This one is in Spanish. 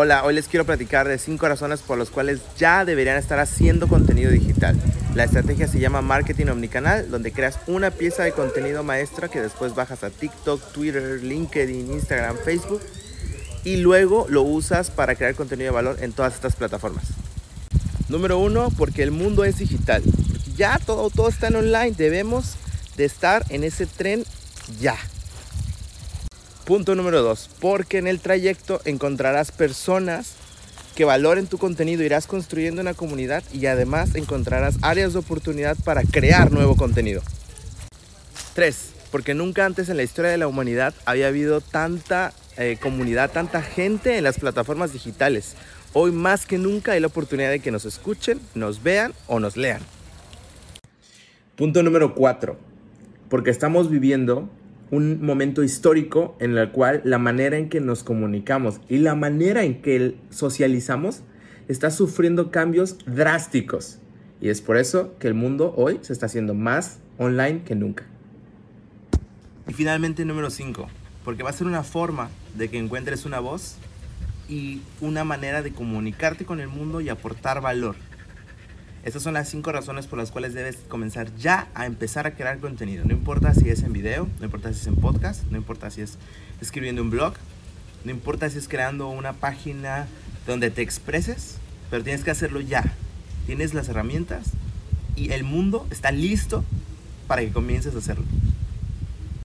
Hola, hoy les quiero platicar de 5 razones por las cuales ya deberían estar haciendo contenido digital. La estrategia se llama marketing omnicanal, donde creas una pieza de contenido maestra que después bajas a TikTok, Twitter, LinkedIn, Instagram, Facebook y luego lo usas para crear contenido de valor en todas estas plataformas. Número uno, porque el mundo es digital. Ya todo, todo está en online. Debemos de estar en ese tren ya. Punto número dos, porque en el trayecto encontrarás personas que valoren tu contenido, irás construyendo una comunidad y además encontrarás áreas de oportunidad para crear nuevo contenido. 3. Porque nunca antes en la historia de la humanidad había habido tanta eh, comunidad, tanta gente en las plataformas digitales. Hoy más que nunca hay la oportunidad de que nos escuchen, nos vean o nos lean. Punto número 4. Porque estamos viviendo un momento histórico en el cual la manera en que nos comunicamos y la manera en que socializamos está sufriendo cambios drásticos. Y es por eso que el mundo hoy se está haciendo más online que nunca. Y finalmente número 5, porque va a ser una forma de que encuentres una voz y una manera de comunicarte con el mundo y aportar valor. Estas son las cinco razones por las cuales debes comenzar ya a empezar a crear contenido. No importa si es en video, no importa si es en podcast, no importa si es escribiendo un blog, no importa si es creando una página donde te expreses, pero tienes que hacerlo ya. Tienes las herramientas y el mundo está listo para que comiences a hacerlo.